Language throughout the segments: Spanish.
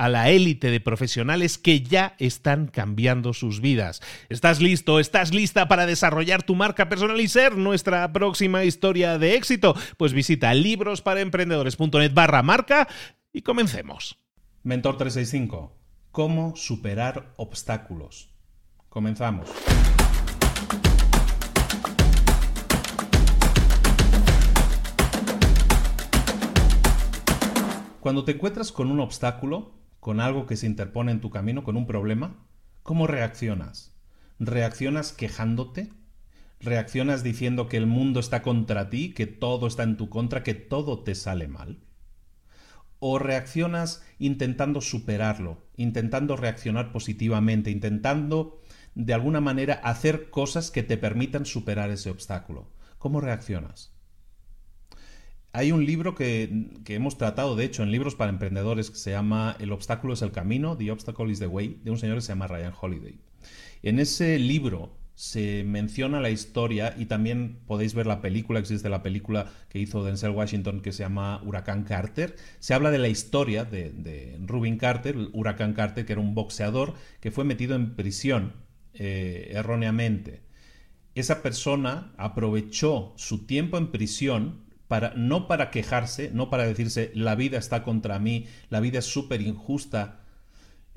a la élite de profesionales que ya están cambiando sus vidas. ¿Estás listo? ¿Estás lista para desarrollar tu marca personal y ser nuestra próxima historia de éxito? Pues visita librosparaemprendedores.net barra marca y comencemos. Mentor 365. ¿Cómo superar obstáculos? Comenzamos. Cuando te encuentras con un obstáculo, con algo que se interpone en tu camino, con un problema, ¿cómo reaccionas? ¿Reaccionas quejándote? ¿Reaccionas diciendo que el mundo está contra ti, que todo está en tu contra, que todo te sale mal? ¿O reaccionas intentando superarlo, intentando reaccionar positivamente, intentando de alguna manera hacer cosas que te permitan superar ese obstáculo? ¿Cómo reaccionas? Hay un libro que, hemos tratado, de hecho, en libros para emprendedores que se llama El obstáculo es el camino, The Obstacle is the Way, de un señor que se llama Ryan Holiday. En ese libro se menciona la historia y también podéis ver la película, existe la película que hizo Denzel Washington que se llama Huracán Carter. Se habla de la historia de, Rubin Carter, Huracán Carter, que era un boxeador que fue metido en prisión eh, erróneamente. Esa persona aprovechó su tiempo en prisión no para quejarse, no para decirse la vida está contra mí, la vida es súper injusta.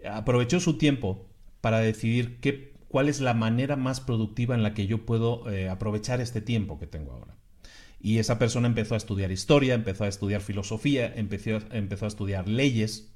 Aprovechó su tiempo para decidir qué, cuál es la manera más productiva en la que yo puedo eh, aprovechar este tiempo que tengo ahora. Y esa persona empezó a estudiar historia, empezó a estudiar filosofía, empezó, empezó a estudiar leyes.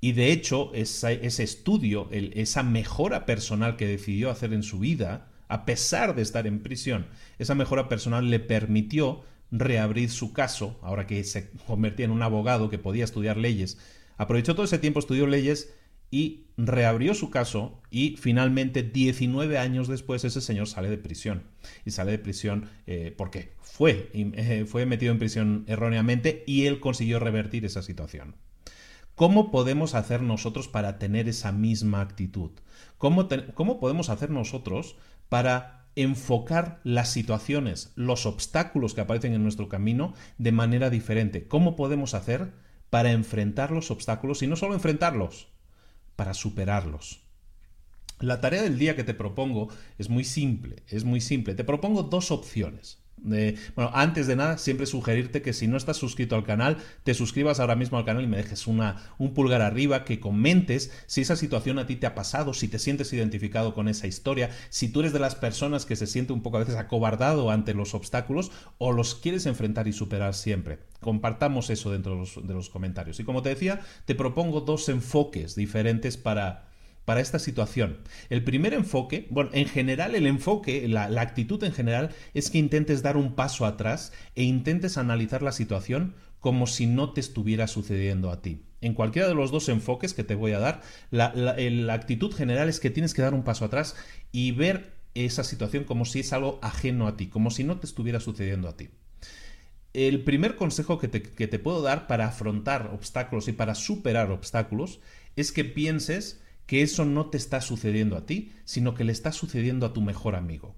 Y de hecho, ese estudio, esa mejora personal que decidió hacer en su vida, a pesar de estar en prisión, esa mejora personal le permitió reabrir su caso, ahora que se convertía en un abogado que podía estudiar leyes. Aprovechó todo ese tiempo, estudió leyes y reabrió su caso y finalmente 19 años después ese señor sale de prisión. Y sale de prisión eh, porque fue, eh, fue metido en prisión erróneamente y él consiguió revertir esa situación. ¿Cómo podemos hacer nosotros para tener esa misma actitud? ¿Cómo, ¿Cómo podemos hacer nosotros para enfocar las situaciones, los obstáculos que aparecen en nuestro camino de manera diferente. ¿Cómo podemos hacer para enfrentar los obstáculos y no solo enfrentarlos, para superarlos? La tarea del día que te propongo es muy simple, es muy simple. Te propongo dos opciones bueno, antes de nada, siempre sugerirte que si no estás suscrito al canal, te suscribas ahora mismo al canal y me dejes una, un pulgar arriba, que comentes si esa situación a ti te ha pasado, si te sientes identificado con esa historia, si tú eres de las personas que se siente un poco a veces acobardado ante los obstáculos o los quieres enfrentar y superar siempre. Compartamos eso dentro de los, de los comentarios. Y como te decía, te propongo dos enfoques diferentes para para esta situación. El primer enfoque, bueno, en general el enfoque, la, actitud en general es que intentes dar un paso atrás e intentes analizar la situación como si no te estuviera sucediendo a ti. En cualquiera de los dos enfoques que te voy a dar, la, la actitud general es que tienes que dar un paso atrás y ver esa situación como si es algo ajeno a ti, como si no te estuviera sucediendo a ti. El primer consejo que te, que te puedo dar para afrontar obstáculos y para superar obstáculos es que pienses que eso no te está sucediendo a ti, sino que le está sucediendo a tu mejor amigo.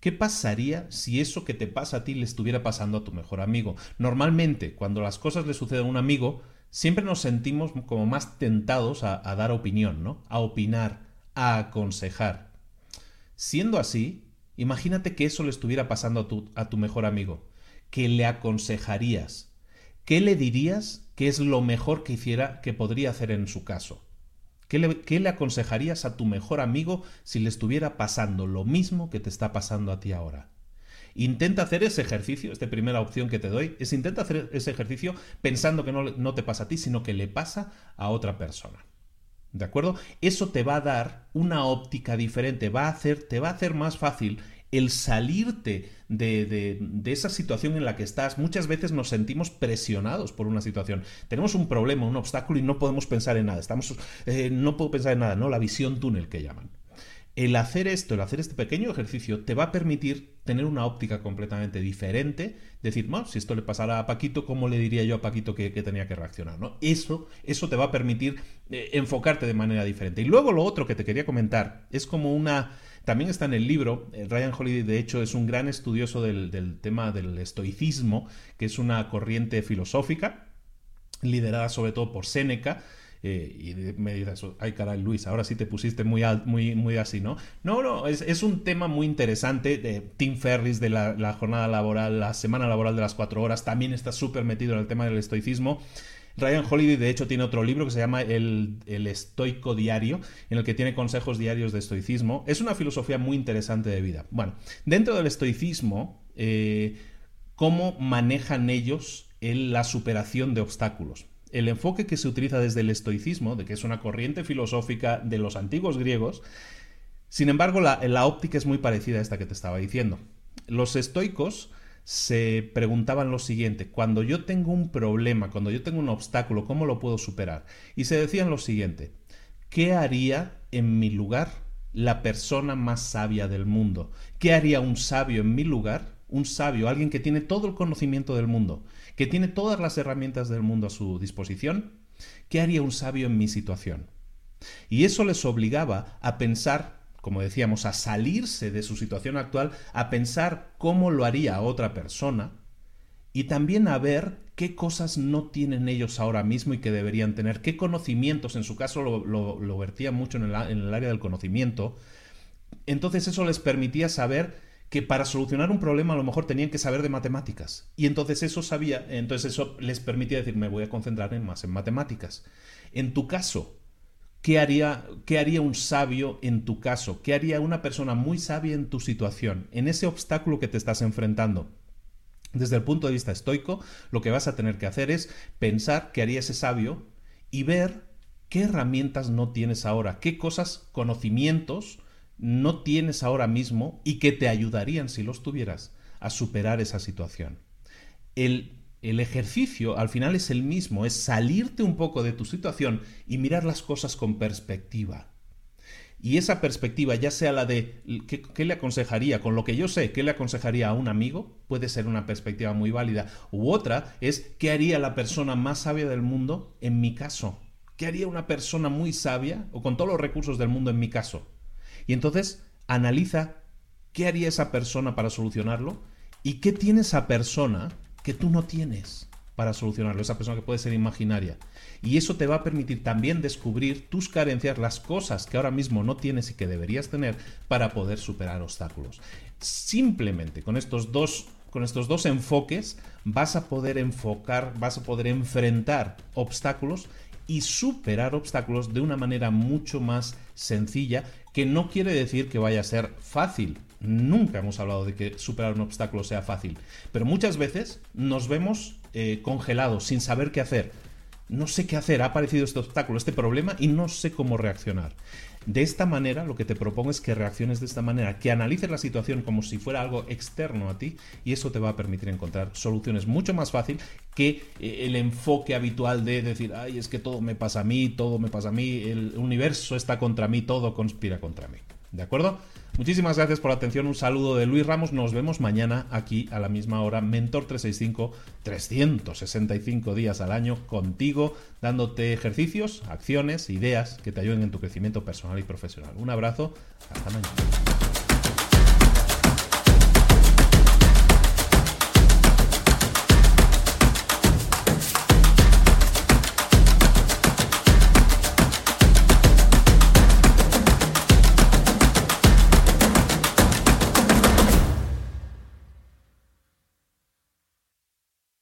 ¿Qué pasaría si eso que te pasa a ti le estuviera pasando a tu mejor amigo? Normalmente, cuando las cosas le suceden a un amigo, siempre nos sentimos como más tentados a, dar opinión, ¿no? A opinar, a aconsejar. Siendo así, imagínate que eso le estuviera pasando a tu, a tu mejor amigo. ¿Qué le aconsejarías? ¿Qué le dirías que es lo mejor que hiciera, que podría hacer en su caso? ¿Qué le, ¿Qué le, aconsejarías a tu mejor amigo si le estuviera pasando lo mismo que te está pasando a ti ahora? Intenta hacer ese ejercicio, esta primera opción que te doy, es intenta hacer ese ejercicio pensando que no, no te pasa a ti, sino que le pasa a otra persona. ¿De acuerdo? Eso te va a dar una óptica diferente, va a hacer, te va a hacer más fácil el salirte de, de, esa situación en la que estás. Muchas veces nos sentimos presionados por una situación. Tenemos un problema, un obstáculo y no podemos pensar en nada. Estamos, eh, no puedo pensar en nada, ¿no? La visión túnel que llaman. El hacer esto, el hacer este pequeño ejercicio, te va a permitir tener una óptica completamente diferente. Decir, bueno, si esto le pasara a Paquito, ¿cómo le diría yo a Paquito que, que tenía que reaccionar? ¿no? Eso, eso te va a permitir eh, enfocarte de manera diferente. Y luego lo otro que te quería comentar es como una. También está en el libro. Eh, Ryan Holiday, de hecho, es un gran estudioso del, del tema del estoicismo, que es una corriente filosófica liderada sobre todo por Séneca eh, y me dices, ay caray Luis, ahora sí te pusiste muy, muy, muy así, ¿no? No, no, es, un tema muy interesante. De Tim Ferris de la, la, jornada laboral, la semana laboral de las cuatro horas, también está súper metido en el tema del estoicismo. Ryan Holiday, de hecho, tiene otro libro que se llama el, el, Estoico Diario, en el que tiene consejos diarios de estoicismo. Es una filosofía muy interesante de vida. Bueno, dentro del estoicismo, eh, ¿cómo manejan ellos el, la superación de obstáculos? el enfoque que se utiliza desde el estoicismo, de que es una corriente filosófica de los antiguos griegos, sin embargo, la, óptica es muy parecida a esta que te estaba diciendo. Los estoicos se preguntaban lo siguiente, cuando yo tengo un problema, cuando yo tengo un obstáculo, ¿cómo lo puedo superar? Y se decían lo siguiente, ¿qué haría en mi lugar la persona más sabia del mundo? ¿Qué haría un sabio en mi lugar? Un sabio, alguien que tiene todo el conocimiento del mundo que tiene todas las herramientas del mundo a su disposición, ¿qué haría un sabio en mi situación? Y eso les obligaba a pensar, como decíamos, a salirse de su situación actual, a pensar cómo lo haría otra persona y también a ver qué cosas no tienen ellos ahora mismo y que deberían tener, qué conocimientos, en su caso lo, vertía mucho en el, área del conocimiento, entonces eso les permitía saber que para solucionar un problema a lo mejor tenían que saber de matemáticas. Y entonces eso sabía, entonces eso les permitía decir, me voy a concentrar en más en matemáticas. En tu caso, ¿qué haría, qué haría un sabio en tu caso? ¿Qué haría una persona muy sabia en tu situación, en ese obstáculo que te estás enfrentando? Desde el punto de vista estoico, lo que vas a tener que hacer es pensar qué haría ese sabio y ver qué herramientas no tienes ahora, qué cosas, conocimientos, no tienes ahora mismo y que te ayudarían si los tuvieras a superar esa situación. El, el, ejercicio al final es el mismo, es salirte un poco de tu situación y mirar las cosas con perspectiva. Y esa perspectiva, ya sea la de ¿qué, ¿qué, le aconsejaría? Con lo que yo sé, ¿qué le aconsejaría a un amigo? Puede ser una perspectiva muy válida. U otra es ¿qué haría la persona más sabia del mundo en mi caso? ¿Qué haría una persona muy sabia o con todos los recursos del mundo en mi caso? Y entonces analiza qué haría esa persona para solucionarlo y qué tiene esa persona que tú no tienes para solucionarlo, esa persona que puede ser imaginaria. Y eso te va a permitir también descubrir tus carencias, las cosas que ahora mismo no tienes y que deberías tener para poder superar obstáculos. Simplemente con estos dos con estos dos enfoques vas a poder enfocar, vas a poder enfrentar obstáculos y superar obstáculos de una manera mucho más sencilla, que no quiere decir que vaya a ser fácil. Nunca hemos hablado de que superar un obstáculo sea fácil, pero muchas veces nos vemos eh, congelados sin saber qué hacer. No sé qué hacer, ha aparecido este obstáculo, este problema y no sé cómo reaccionar. De esta manera, lo que te propongo es que reacciones de esta manera, que analices la situación como si fuera algo externo a ti y eso te va a permitir encontrar soluciones mucho más fácil que eh, el enfoque habitual de decir, ay, es que todo me pasa a mí, todo me pasa a mí, el universo está contra mí, todo conspira contra mí. ¿De acuerdo? Muchísimas gracias por la atención. Un saludo de Luis Ramos. Nos vemos mañana aquí a la misma hora. Mentor 365, 365 días al año contigo, dándote ejercicios, acciones, ideas que te ayuden en tu crecimiento personal y profesional. Un abrazo. Hasta mañana.